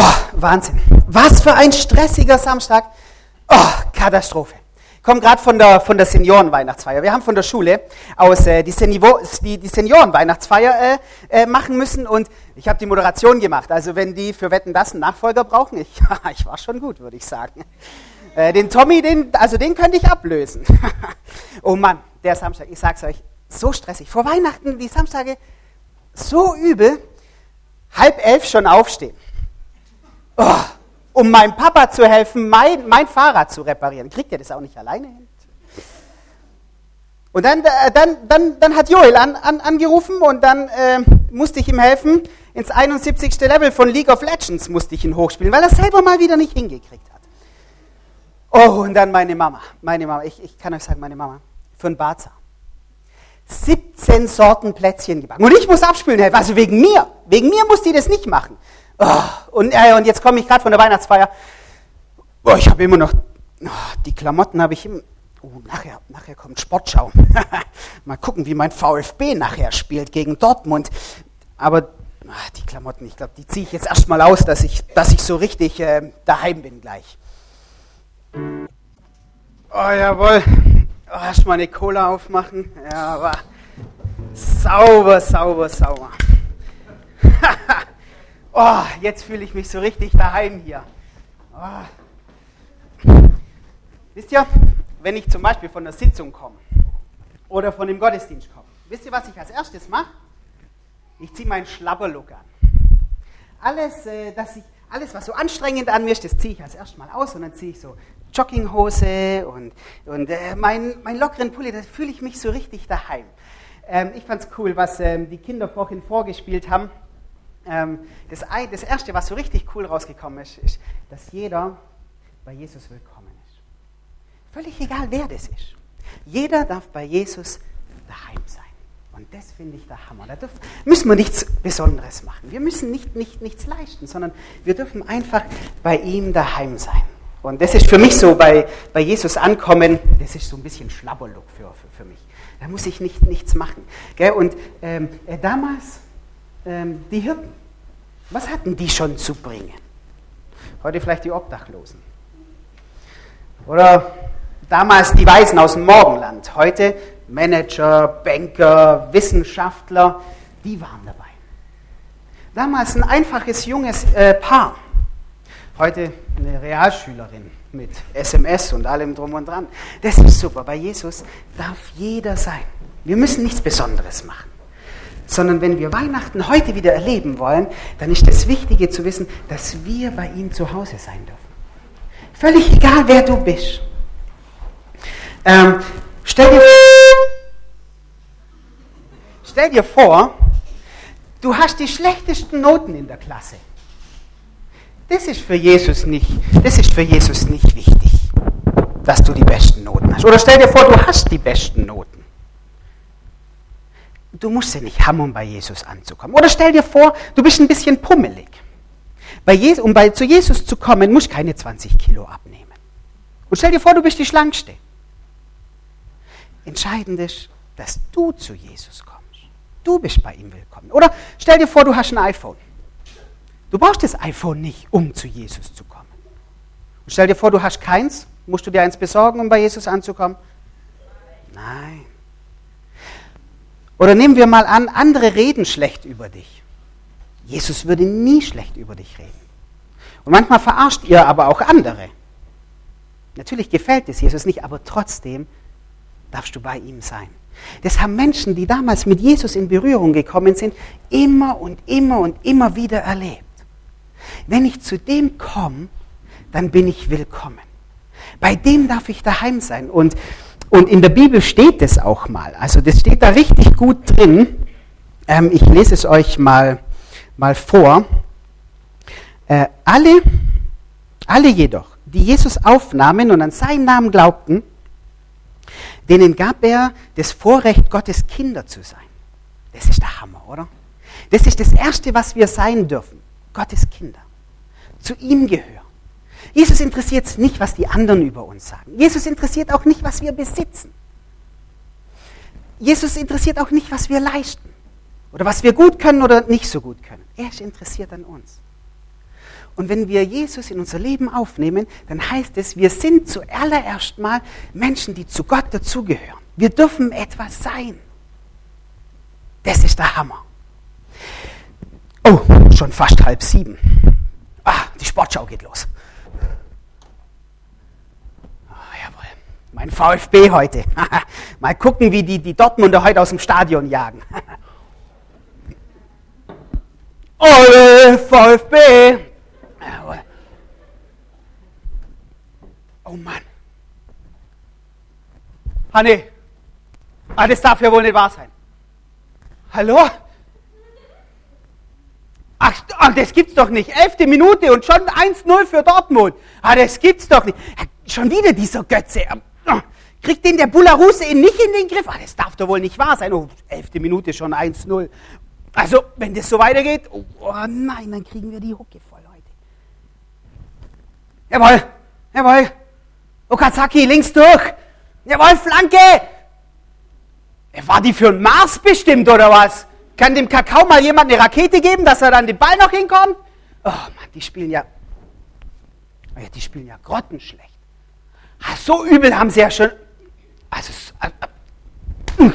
Oh, Wahnsinn. Was für ein stressiger Samstag. Oh, Katastrophe. Ich komme gerade von der, von der Seniorenweihnachtsfeier. Wir haben von der Schule aus äh, die, Senivo, die, die Seniorenweihnachtsfeier äh, äh, machen müssen und ich habe die Moderation gemacht. Also wenn die für Wetten das einen Nachfolger brauchen, ich, ich war schon gut, würde ich sagen. Äh, den Tommy, den, also den könnte ich ablösen. oh Mann, der Samstag, ich sag's euch, so stressig. Vor Weihnachten, die Samstage, so übel, halb elf schon aufstehen. Oh, um meinem Papa zu helfen, mein, mein Fahrrad zu reparieren. Kriegt er das auch nicht alleine hin? Und dann, äh, dann, dann, dann hat Joel an, an, angerufen und dann äh, musste ich ihm helfen. Ins 71. Level von League of Legends musste ich ihn hochspielen, weil er selber mal wieder nicht hingekriegt hat. Oh, und dann meine Mama. Meine Mama, ich, ich kann euch sagen, meine Mama. Für ein Barzer. 17 Sorten Plätzchen gebacken. Und ich muss abspülen helfen. Also wegen mir. Wegen mir muss die das nicht machen. Oh, und, äh, und jetzt komme ich gerade von der Weihnachtsfeier. Oh, ich habe immer noch, oh, die Klamotten habe ich immer, oh, nachher, nachher kommt Sportschau. Mal gucken, wie mein VfB nachher spielt gegen Dortmund. Aber ach, die Klamotten, ich glaube, die ziehe ich jetzt erstmal aus, dass ich, dass ich so richtig äh, daheim bin gleich. Oh, jawohl. Oh, erstmal eine Cola aufmachen. Ja, aber sauber, sauber, sauber. oh, jetzt fühle ich mich so richtig daheim hier. Oh. Wisst ihr, wenn ich zum Beispiel von der Sitzung komme oder von dem Gottesdienst komme, wisst ihr, was ich als erstes mache? Ich ziehe meinen Schlapperlook an. Alles, äh, dass ich, alles, was so anstrengend an mir ist, das ziehe ich als erstes mal aus und dann ziehe ich so Jogginghose und, und äh, meinen mein lockeren Pulli, da fühle ich mich so richtig daheim. Ähm, ich es cool, was ähm, die Kinder vorhin vorgespielt haben. Ähm, das, das Erste, was so richtig cool rausgekommen ist, ist, dass jeder bei Jesus willkommen ist. Völlig egal, wer das ist. Jeder darf bei Jesus daheim sein. Und das finde ich der Hammer. Da dürfen, müssen wir nichts Besonderes machen. Wir müssen nicht, nicht, nichts leisten, sondern wir dürfen einfach bei ihm daheim sein. Und das ist für mich so, bei, bei Jesus ankommen, das ist so ein bisschen Schlabberlook für, für, für mich. Da muss ich nicht, nichts machen. Gell? Und ähm, äh, damals, ähm, die Hirten, was hatten die schon zu bringen? Heute vielleicht die Obdachlosen. Oder damals die Weisen aus dem Morgenland. Heute Manager, Banker, Wissenschaftler, die waren dabei. Damals ein einfaches junges äh, Paar. Heute eine Realschülerin mit SMS und allem drum und dran. Das ist super. Bei Jesus darf jeder sein. Wir müssen nichts Besonderes machen sondern wenn wir Weihnachten heute wieder erleben wollen, dann ist das Wichtige zu wissen, dass wir bei ihm zu Hause sein dürfen. Völlig egal, wer du bist. Ähm, stell, dir, stell dir vor, du hast die schlechtesten Noten in der Klasse. Das ist für Jesus nicht, das ist für Jesus nicht wichtig, dass du die besten Noten hast. Oder stell dir vor, du hast die besten Noten du musst sie nicht haben, um bei Jesus anzukommen. Oder stell dir vor, du bist ein bisschen pummelig. Bei Jesus, um bei, zu Jesus zu kommen, musst du keine 20 Kilo abnehmen. Und stell dir vor, du bist die Schlankste. Entscheidend ist, dass du zu Jesus kommst. Du bist bei ihm willkommen. Oder stell dir vor, du hast ein iPhone. Du brauchst das iPhone nicht, um zu Jesus zu kommen. Und stell dir vor, du hast keins. Musst du dir eins besorgen, um bei Jesus anzukommen? Nein. Oder nehmen wir mal an, andere reden schlecht über dich. Jesus würde nie schlecht über dich reden. Und manchmal verarscht ihr aber auch andere. Natürlich gefällt es Jesus nicht, aber trotzdem darfst du bei ihm sein. Das haben Menschen, die damals mit Jesus in Berührung gekommen sind, immer und immer und immer wieder erlebt. Wenn ich zu dem komme, dann bin ich willkommen. Bei dem darf ich daheim sein. Und und in der Bibel steht es auch mal. Also das steht da richtig gut drin. Ähm, ich lese es euch mal, mal vor. Äh, alle, alle jedoch, die Jesus aufnahmen und an seinen Namen glaubten, denen gab er das Vorrecht, Gottes Kinder zu sein. Das ist der Hammer, oder? Das ist das Erste, was wir sein dürfen. Gottes Kinder. Zu ihm gehören. Jesus interessiert es nicht, was die anderen über uns sagen. Jesus interessiert auch nicht, was wir besitzen. Jesus interessiert auch nicht, was wir leisten oder was wir gut können oder nicht so gut können. Er ist interessiert an uns. Und wenn wir Jesus in unser Leben aufnehmen, dann heißt es, wir sind zuallererst mal Menschen, die zu Gott dazugehören. Wir dürfen etwas sein. Das ist der Hammer. Oh, schon fast halb sieben. Ah, die Sportschau geht los. Oh, jawohl. Mein VfB heute. Mal gucken, wie die, die Dortmunder heute aus dem Stadion jagen. Ole VfB! Oh Mann. Hanne, ah, das darf ja wohl nicht wahr sein. Hallo? Ach, das gibt's doch nicht. Elfte Minute und schon 1-0 für Dortmund. Ah, das gibt's doch nicht. Schon wieder dieser Götze. Ah, kriegt den der Bularuse nicht in den Griff? Ah, das darf doch wohl nicht wahr sein. Oh, elfte Minute schon 1-0. Also, wenn das so weitergeht, oh, oh nein, dann kriegen wir die Hucke voll heute. Jawohl, jawohl. Okazaki, links durch. Jawohl, Flanke. War die für den Mars bestimmt oder was? Kann dem Kakao mal jemand eine Rakete geben, dass er dann den Ball noch hinkommt? Oh Mann, die spielen ja, oh ja die spielen ja grottenschlecht. So übel haben sie ja schon. Also, äh, äh,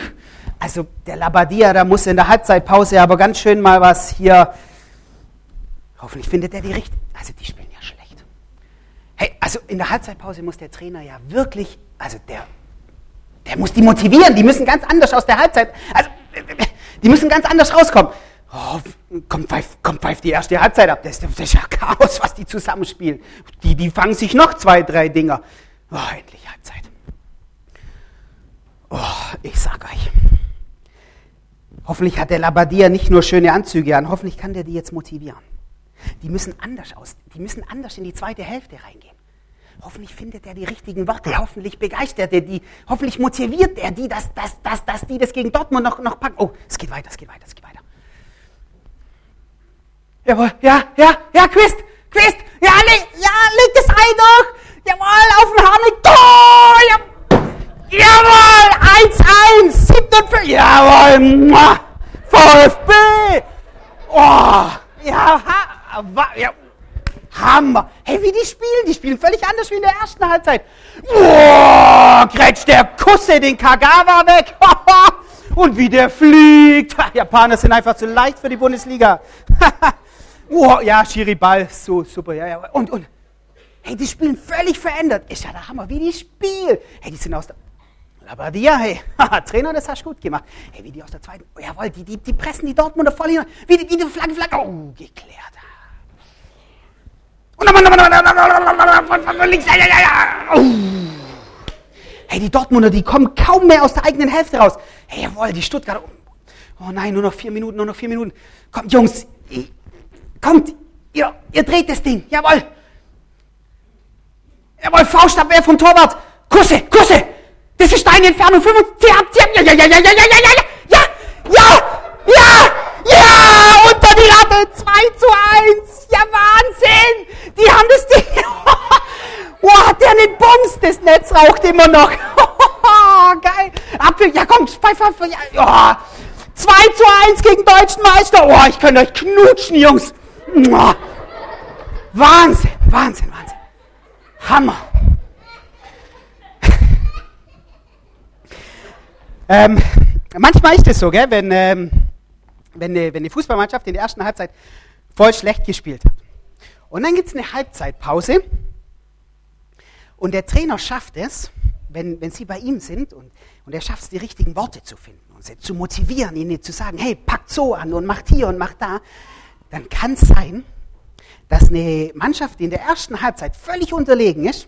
also der Labadia, da muss in der Halbzeitpause aber ganz schön mal was hier. Hoffentlich findet er die richtige. Also die spielen ja schlecht. Hey, also in der Halbzeitpause muss der Trainer ja wirklich, also der der muss die motivieren, die müssen ganz anders aus der Halbzeit, also die müssen ganz anders rauskommen. Oh, kommt, pfeif, kommt pfeif die erste Halbzeit ab. Das, das ist ja Chaos, was die zusammenspielen. Die, die fangen sich noch zwei, drei Dinger. Oh, endlich Halbzeit. Oh, ich sag euch. Hoffentlich hat der Labadia nicht nur schöne Anzüge an, hoffentlich kann der die jetzt motivieren. Die müssen anders aus, die müssen anders in die zweite Hälfte reingehen. Hoffentlich findet er die richtigen Worte, hoffentlich begeistert er die, hoffentlich motiviert er die, dass, dass, dass, dass die das gegen Dortmund noch, noch packen. Oh, es geht weiter, es geht weiter, es geht weiter. Jawohl, ja, ja, ja, Quist, Quist, ja, leg, ja, leg das Ei durch. Jawohl, auf den Harnik, Tor, ja, jawohl, 1-1, 7 jawohl, VfB, oh, ja, ha, ja, Hammer. Hey, wie die spielen. Die spielen völlig anders wie in der ersten Halbzeit. Boah, grätscht der Kusse den Kagawa weg. Und wie der fliegt. Japaner sind einfach zu leicht für die Bundesliga. oh, ja, Schiriball, so super. Ja, ja. Und, und, hey, die spielen völlig verändert. Ist ja der Hammer, wie die spielen. Hey, die sind aus der... Labadia, hey, Trainer, das hast du gut gemacht. Hey, wie die aus der zweiten... Oh, jawohl, die, die, die pressen die Dortmunder voll hin. Wie die, wie die Flagge, Flagge. Oh, geklärt. Hey, die Dortmunder, die kommen kaum mehr aus der eigenen Hälfte raus. Hey, jawohl, die Stuttgarter. Oh nein, nur noch vier Minuten, nur noch vier Minuten. Kommt, Jungs, kommt, ihr, ihr dreht das Ding, jawohl. Jawohl, Faustabwehr vom Torwart. Kusse, Kusse. Das ist deine Entfernung. 25, ja, ja, ja, ja, ja, ja, ja, ja, ja, ja, ja, ja, unter die Latte, 2 zu 1. Ja, Wahnsinn. Die haben das Ding. Boah, hat der einen Bums, das Netz raucht immer noch. Geil. Apfel, ja komm, pfeif, pfeif, ja. ja. 2 zu 1 gegen deutschen Meister. Oh, ich könnte euch knutschen, Jungs. Wahnsinn, Wahnsinn. Hammer. ähm, manchmal ist es so, gell, wenn, ähm, wenn, eine, wenn eine Fußballmannschaft in der ersten Halbzeit voll schlecht gespielt hat. Und dann gibt es eine Halbzeitpause und der Trainer schafft es, wenn, wenn Sie bei ihm sind und, und er schafft es, die richtigen Worte zu finden und sie zu motivieren, ihnen zu sagen, hey, packt so an und macht hier und macht da, dann kann es sein, dass eine Mannschaft, die in der ersten Halbzeit völlig unterlegen ist,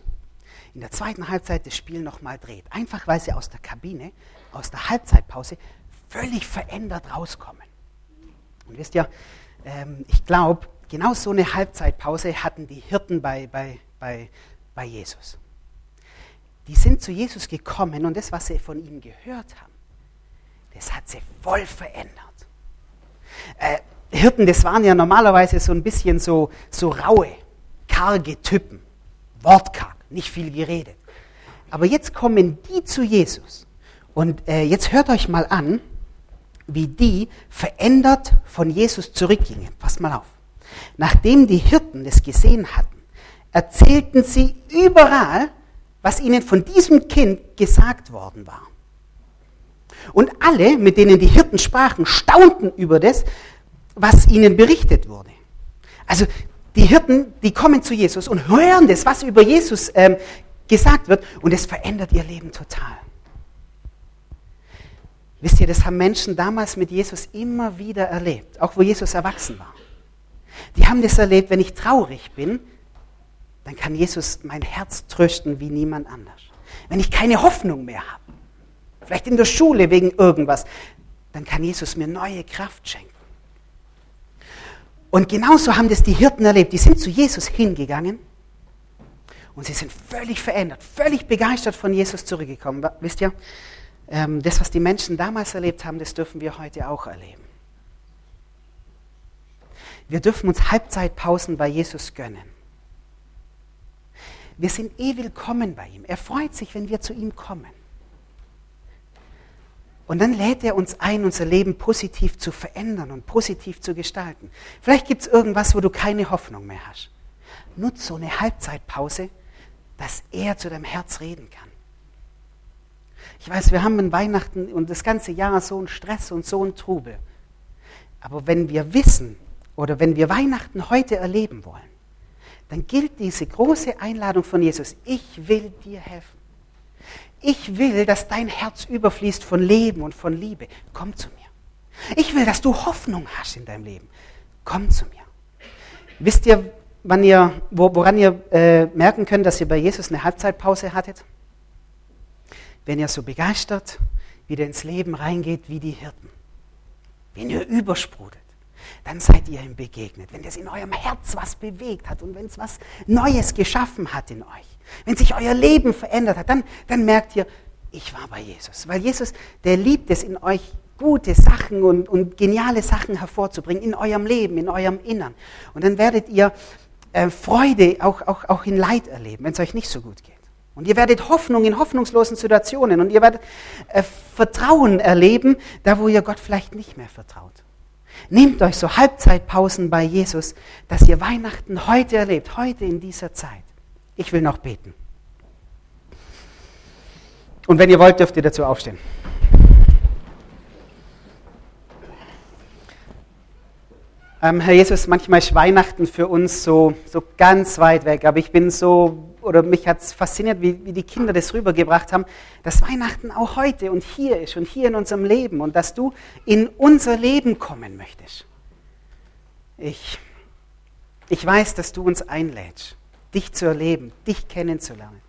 in der zweiten Halbzeit das Spiel nochmal dreht. Einfach weil sie aus der Kabine, aus der Halbzeitpause völlig verändert rauskommen. Und wisst ihr, ähm, ich glaube, genau so eine Halbzeitpause hatten die Hirten bei, bei, bei, bei Jesus. Die sind zu Jesus gekommen und das, was sie von ihm gehört haben, das hat sie voll verändert. Hirten, das waren ja normalerweise so ein bisschen so, so raue, karge Typen, wortkarg, nicht viel geredet. Aber jetzt kommen die zu Jesus. Und äh, jetzt hört euch mal an, wie die verändert von Jesus zurückgingen. Passt mal auf. Nachdem die Hirten das gesehen hatten, erzählten sie überall, was ihnen von diesem Kind gesagt worden war. Und alle, mit denen die Hirten sprachen, staunten über das, was ihnen berichtet wurde. Also die Hirten, die kommen zu Jesus und hören das, was über Jesus ähm, gesagt wird, und es verändert ihr Leben total. Wisst ihr, das haben Menschen damals mit Jesus immer wieder erlebt, auch wo Jesus erwachsen war. Die haben das erlebt, wenn ich traurig bin, dann kann Jesus mein Herz trösten wie niemand anders. Wenn ich keine Hoffnung mehr habe, vielleicht in der Schule wegen irgendwas, dann kann Jesus mir neue Kraft schenken. Und genauso haben das die Hirten erlebt. Die sind zu Jesus hingegangen und sie sind völlig verändert, völlig begeistert von Jesus zurückgekommen. Wisst ihr, ähm, das, was die Menschen damals erlebt haben, das dürfen wir heute auch erleben. Wir dürfen uns Halbzeitpausen bei Jesus gönnen. Wir sind eh willkommen bei ihm. Er freut sich, wenn wir zu ihm kommen. Und dann lädt er uns ein, unser Leben positiv zu verändern und positiv zu gestalten. Vielleicht gibt es irgendwas, wo du keine Hoffnung mehr hast. Nutz so eine Halbzeitpause, dass er zu deinem Herz reden kann. Ich weiß, wir haben in Weihnachten und das ganze Jahr so einen Stress und so einen Trubel. Aber wenn wir wissen oder wenn wir Weihnachten heute erleben wollen, dann gilt diese große Einladung von Jesus, ich will dir helfen. Ich will, dass dein Herz überfließt von Leben und von Liebe. Komm zu mir. Ich will, dass du Hoffnung hast in deinem Leben. Komm zu mir. Wisst ihr, wann ihr, woran ihr äh, merken könnt, dass ihr bei Jesus eine Halbzeitpause hattet? Wenn ihr so begeistert wieder ins Leben reingeht wie die Hirten. Wenn ihr übersprudelt dann seid ihr ihm begegnet. Wenn das in eurem Herz was bewegt hat und wenn es was Neues geschaffen hat in euch, wenn sich euer Leben verändert hat, dann, dann merkt ihr, ich war bei Jesus. Weil Jesus, der liebt es in euch, gute Sachen und, und geniale Sachen hervorzubringen in eurem Leben, in eurem Innern. Und dann werdet ihr äh, Freude auch, auch, auch in Leid erleben, wenn es euch nicht so gut geht. Und ihr werdet Hoffnung in hoffnungslosen Situationen und ihr werdet äh, Vertrauen erleben, da wo ihr Gott vielleicht nicht mehr vertraut. Nehmt euch so Halbzeitpausen bei Jesus, dass ihr Weihnachten heute erlebt, heute in dieser Zeit. Ich will noch beten. Und wenn ihr wollt, dürft ihr dazu aufstehen. Ähm, Herr Jesus, manchmal ist Weihnachten für uns so, so ganz weit weg, aber ich bin so oder mich hat es fasziniert, wie, wie die Kinder das rübergebracht haben, dass Weihnachten auch heute und hier ist und hier in unserem Leben und dass du in unser Leben kommen möchtest. Ich, ich weiß, dass du uns einlädst, dich zu erleben, dich kennenzulernen.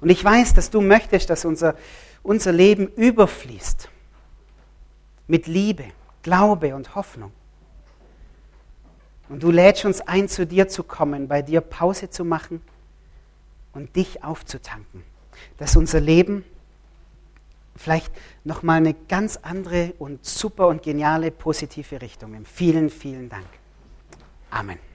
Und ich weiß, dass du möchtest, dass unser, unser Leben überfließt mit Liebe, Glaube und Hoffnung. Und du lädst uns ein, zu dir zu kommen, bei dir Pause zu machen und dich aufzutanken, dass unser Leben vielleicht nochmal eine ganz andere und super und geniale positive Richtung nimmt. Vielen, vielen Dank. Amen.